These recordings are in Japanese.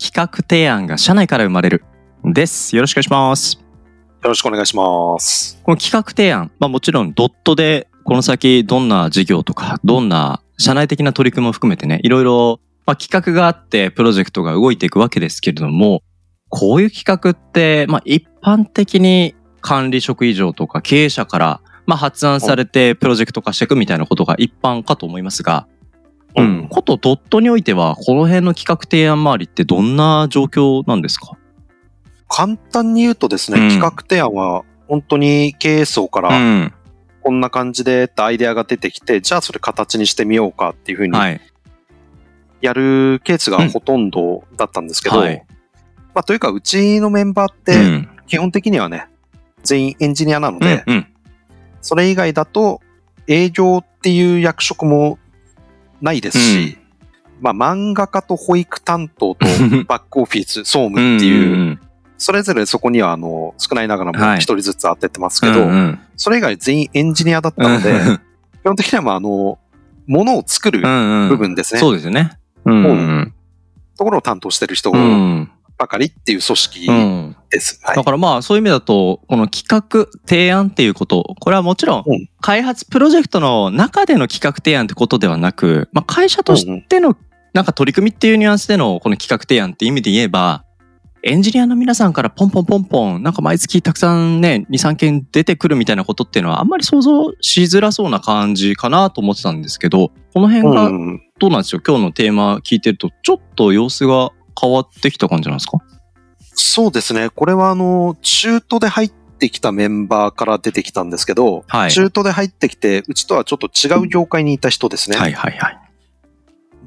企画提案が社内から生まれる。です。よろしくお願いします。よろしくお願いします。この企画提案、まあもちろんドットでこの先どんな事業とか、どんな社内的な取り組みも含めてね、いろいろ、まあ、企画があってプロジェクトが動いていくわけですけれども、こういう企画って、まあ一般的に管理職以上とか経営者から、まあ発案されてプロジェクト化していくみたいなことが一般かと思いますが、うん。ことドットにおいては、この辺の企画提案周りってどんな状況なんですか？簡単に言うとですね、うん企画提案は本当に経営層かうらん。こんな感じでってアイデアが出てきて、じゃあそれ形にしてみようかっていうふうにはい。やるケースがほとんどだったんですけど、はいまあというかうちのメンバーっうてん。基本的にはね、全員エンジニアなので、うん。それ以外だと営業っていう役職もないですし、まあ漫画家と保育担当と バックオフィス、総務っていう、うんそれぞれそこにはあの少ないながらもはい。一人ずつ当ててますけど、それ以外全員エンジニアだったので、基本的にはまああの、ものを作る部分ですね。そうですよね。ところを担当してる人うんばかりっていう組織うん。です。はい。だからまあそういう意味だと、この企画、提案っていうこと、これはもちろんうん。開発プロジェクトの中での企画提案ってことではなく、まあ会社としてのなんか取り組みっていうニュアンスでのこの企画提案って意味で言えば、エンジニアの皆さんからポンポンポンポン、なんか毎月たくさんね、2、3件出てくるみたいなことっていうのはあんまり想像しづらそうな感じかなと思ってたんですけど、この辺がうん。どうなんですよ今日のテーマ聞いてると、ちょっと様子が変わってきた感じなんですか？そうですね。これはあの、中途で入ってきたメンバーから出てきたんですけど、はい中途で入ってきて、うちとはちょっと違う業界にいた人ですね。はいはいはい。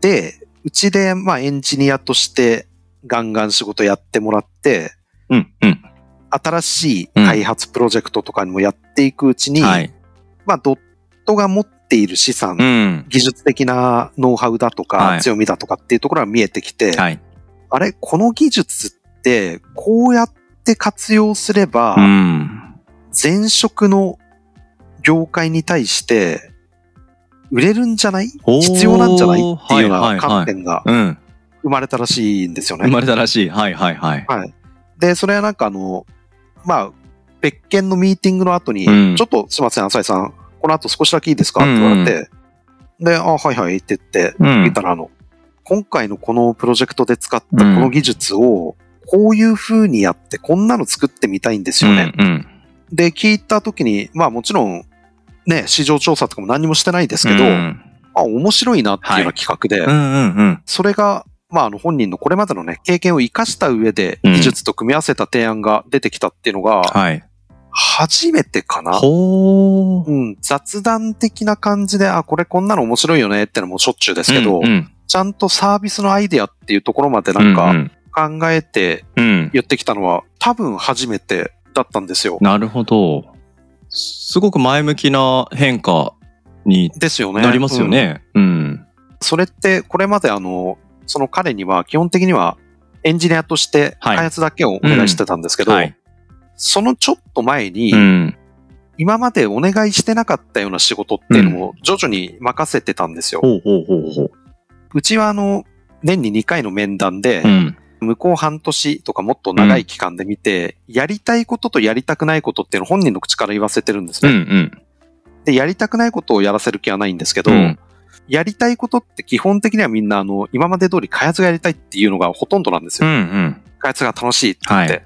で、うちでまあエンジニアとしてガンガン仕事やってもらって、うんうん。新しい開発プロジェクトとかにもやっていくうちに、はい。まあドットが持っている資産、うん。技術的なノウハウだとか、はい強みだとかっていうところが見えてきて、はい。あれ、この技術ってこうやって活用すれば、うん。前職の業界に対して売れるんじゃない？必要なんじゃない？っていうようない観点がうん。生まれたらしいんですよね。生まれたらしい。はいはいはい。はい。で、それはなんかあの、まあ、別件のミーティングの後に、うんちょっとすいません、浅井さん、この後少しだけいいですか？って言われて、で、あ、はいはいって言って、うん言ったらあの、今回のこのプロジェクトで使ったこの技術を、こういう風にやって、こんなの作ってみたいんですよね。うんうん。で、聞いた時に、まあもちろん、ね、市場調査とかも何もしてないですけど、うんあ、面白いなっていうような企画で、うんうんうん。それが、まああの本人のこれまでのね、経験を活かした上で、うん技術と組み合わせた提案が出てきたっていうのが、はい。初めてかな？ほー。うん、雑談的な感じで、あ、これこんなの面白いよねってのもしょっちゅうですけど、うんうんちゃんとサービスのアイデアっていうところまでなんかうん考えてうん。言ってきたのは多分初めてだったんですよ。なるほど。すごく前向きな変化にですよね。なりますようんね。うん。それってこれまであの、その彼には基本的にはエンジニアとしてはい開発だけをお願いしてたんですけど、はい。そのちょっと前に、うん。今までお願いしてなかったような仕事っていうのも徐々に任せてたんですよ。ほうちはあの、年に2回の面談で、うん。向こう半年とかもっと長い期間で見て、やりたいこととやりたくないことっていうのを本人の口から言わせてるんですうんね。うん。で、やりたくないことをやらせる気はないんですけど、うんやりたいことって基本的にはみんなあの、今まで通り開発がやりたいっていうのがほとんどなんですうよ。んうん。開発が楽しいって言って。は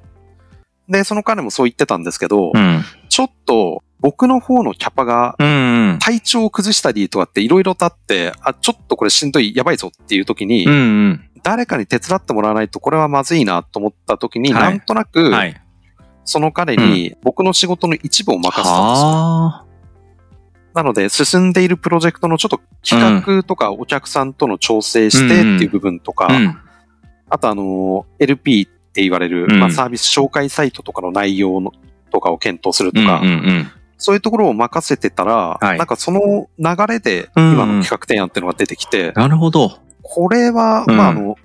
で、その彼もそう言ってたんですけど、うん。ちょっと僕の方のキャパが。体調を崩したりとかっていろいろとあって、あ、ちょっとこれしんどい、やばいぞっていう時に、うんうん。誰かに手伝ってもらわないとこれはまずいなと思った時に、はいなんとなく、はい。その彼に僕の仕事の一部を任せたんですよ。はあ。なので、進んでいるプロジェクトのちょっと企画とかお客さんとの調整してっていう部分とか、うん。あとあの、LP って言われる、うんまあ、サービス紹介サイトとかの内容のとかを検討するとか、うんうんそういうところを任せてたら、はいなんかその流れでうん今の企画提案っていうのが出てきて、なるほど。これは、うんまあ、あの、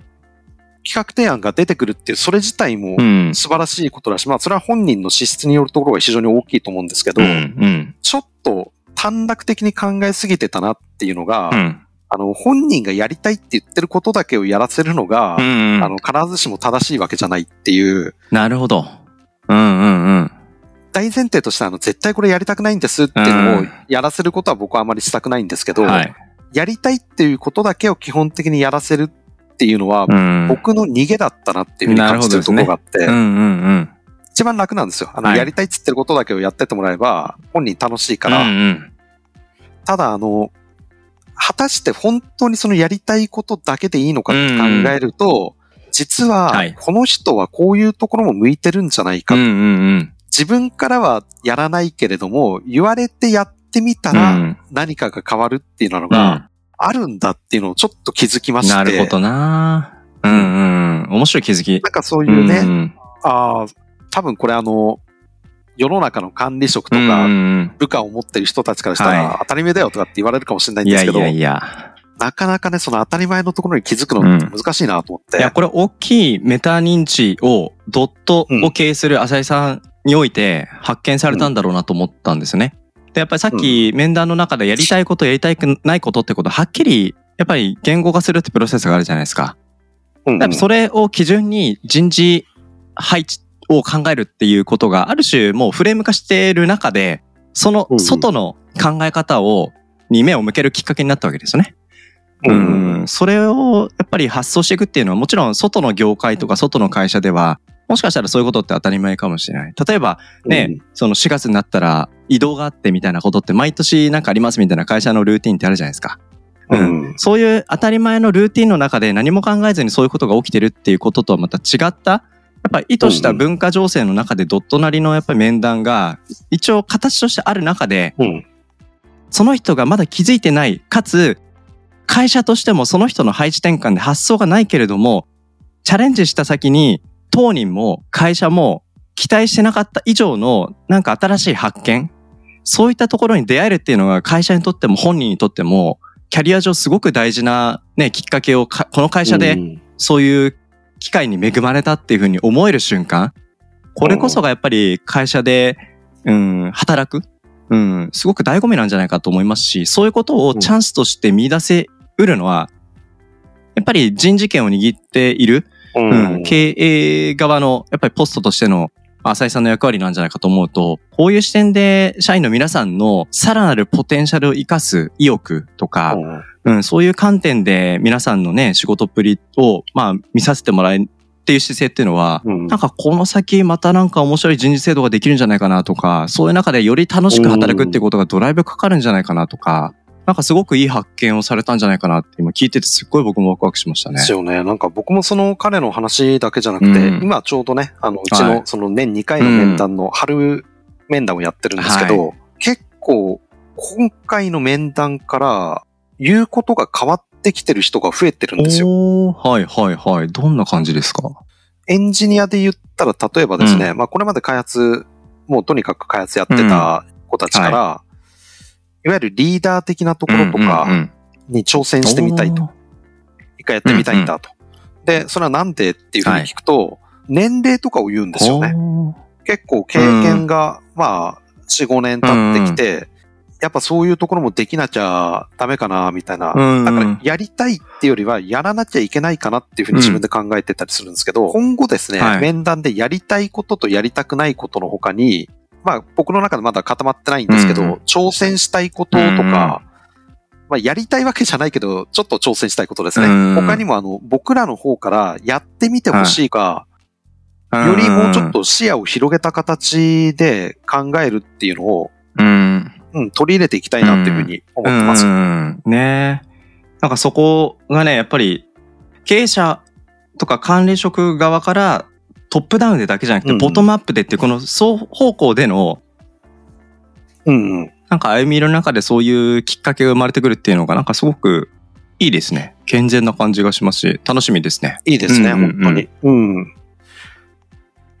企画提案が出てくるっていう、それ自体もうん。素晴らしいことだし、まあ、それは本人の資質によるところが非常に大きいと思うんですけど、うんうん。ちょっと短絡的に考えすぎてたなっていうのが、うん。あの、本人がやりたいって言ってることだけをやらせるのが、うんあの、必ずしも正しいわけじゃないっていう、なるほど。うんうんうん。大前提としてあの、絶対これやりたくないんですっていうのをうんやらせることは僕はあまりしたくないんですけど、はい。やりたいっていうことだけを基本的にやらせるっていうのは、うん。僕の逃げだったなっていうふうに感じてるところがあって、うんうんうん。一番楽なんですよ。あの、はいやりたいっつってることだけをやってってもらえば、本人楽しいから、うんうん。ただあの、果たして本当にそのやりたいことだけでいいのかって考えると、実ははい、この人はこういうところも向いてるんじゃないか。うんうんうん。自分からはやらないけれども、言われてやってみたうらん何かが変わるっていうのうがんあるんだっていうのをちょっと気づきまして。なるほどな。うんうん。面白い気づき。なんかそういうね、んああ、多分これあの、世の中の管理職とうんか、うん部下を持ってる人たちからしたはら当たり前だよとかって言われるかもしれないうんん。いですけど、やいやいや。なかなかね、その当たり前のところに気づくの難しいなと思って。いや、これ大きいメタ認知をドットを経営する浅井さんにおいて発見されたんだろうなと思ったんですよね。で、やっぱりさっき面談の中でやりたいことやりたくないことってことはっきりやっぱり言語化するってプロセスがあるじゃないですか。うんうんそれを基準に人事配置を考えるっていうことがある種もうフレーム化している中で、その外の考え方を、に目を向けるきっかけになったわけですよね。うんうん、それをやっぱり発想していくっていうのはもちろん外の業界とか外の会社ではもしかしたらそういうことって当たり前かもしれない。例えばね、その4月になったら移動があってみたいなことって毎年なんかありますみたいな会社のルーティンってあるじゃないですか。ううんん。そういう当たり前のルーティンの中で何も考えずにそういうことが起きてるっていうこととはまた違ったやっぱり意図した文化情勢の中でドットなりのやっぱり面談が一応形としてある中でうん。その人がまだ気づいてないかつ会社としてもその人の配置転換で発想がないけれどもチャレンジした先に当人も会社も期待してなかった以上のなんか新しい発見そういったところに出会えるっていうのが会社にとっても本人にとってもキャリア上すごく大事なねきっかけをかこの会社でうんそういう機会に恵まれたっていうふうに思える瞬間。これこそがやっぱり会社で、うん、働く、うん、すごく醍醐味なんじゃないかと思いますしそういうことをチャンスとして見出せうるのはやっぱり人事権を握っている、ううんん、経営側のやっぱりポストとしての浅井さんの役割なんじゃないかと思うとこういう視点で社員の皆さんのさらなるポテンシャルを生かす意欲とか、うん、そういう観点で皆さんのね、仕事っぷりを、まあ、見させてもらえっていう姿勢っていうのは、うん。なんかこの先またなんか面白い人事制度ができるんじゃないかなとか、そういう中でより楽しく働くっていうことがドライブかかるんじゃないかなとか、なんかすごくいい発見をされたんじゃないかなって今聞いててすっごい僕もワクワクしましたねで。すよね。なんか僕もその彼の話だけじゃなくて、うん今ちょうどね、あの、うちはいのその年2回の面談の春面談をやってるんですけど、結構今回の面談から言うことが変わってきてる人が増えてるんですよ。はいはいはい。どんな感じですか？エンジニアで言ったら例えばですね、まあこれまで開発、もうとにかく開発やってた子たちから、い、わゆるリーダー的なところとかうんに挑戦してみたいと。一回やってみたいんだと。で、それはなんでっていうふうに聞くと、年齢とかを言うんですよね。結構経験が、まあ、4、5年経ってきて、やっぱそういうところもできなきゃダメかな、みたいな。うんだから、やりたいっていうよりは、やらなきゃいけないかなっていうふうに自分で考えてたりするんですけど、今後ですね、はい。面談でやりたいこととやりたくないことの他に、まあ、僕の中でまだ固まってないんですけど、うん挑戦したいこととか、まあ、やりたいわけじゃないけど、ちょっと挑戦したいことですね。うん他にも、あの、僕らの方からやってみてほしいか、よりもうちょっ、と視野を広げた形で考えるっていうのを、うん。うん、取り入れていきたいなっていうふうに思ってます。うん。ねなんかそこがね、やっぱり経営者とか管理職側からトップダウンでだけじゃなくて、うんボトムアップでってこの双方向でのうん、うん。なんか歩みの中でそういうきっかけが生まれてくるっていうのがなんかすごくいいですね。健全な感じがしますし、楽しみですね。いいですね、うんうんうん本当に。うん。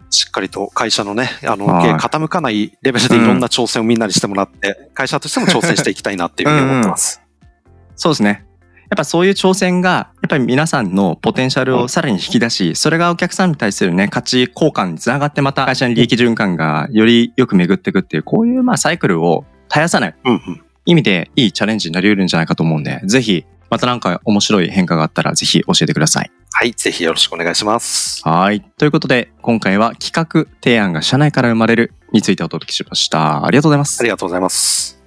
しっかりと会社のね、あの、はい傾かないレベルでいろんな挑戦をみんなにしてもらって、会社としても挑戦していきたいなっていうふうに思ってます。そうですね。やっぱそういう挑戦が、やっぱり皆さんのポテンシャルをさらに引き出し、それがお客さんに対するね、価値交換につながってまた会社に利益循環がよりよく巡っていくっていう、こういうまあサイクルを絶やさない。意味でいいチャレンジになり得るんじゃないかと思うんで、ぜひ、またなんか面白い変化があったらぜひ教えてください。はい、ぜひよろしくお願いします。はい。ということで、今回は企画提案が社内から生まれるについてお届けしました。ありがとうございますあり。がとうございます。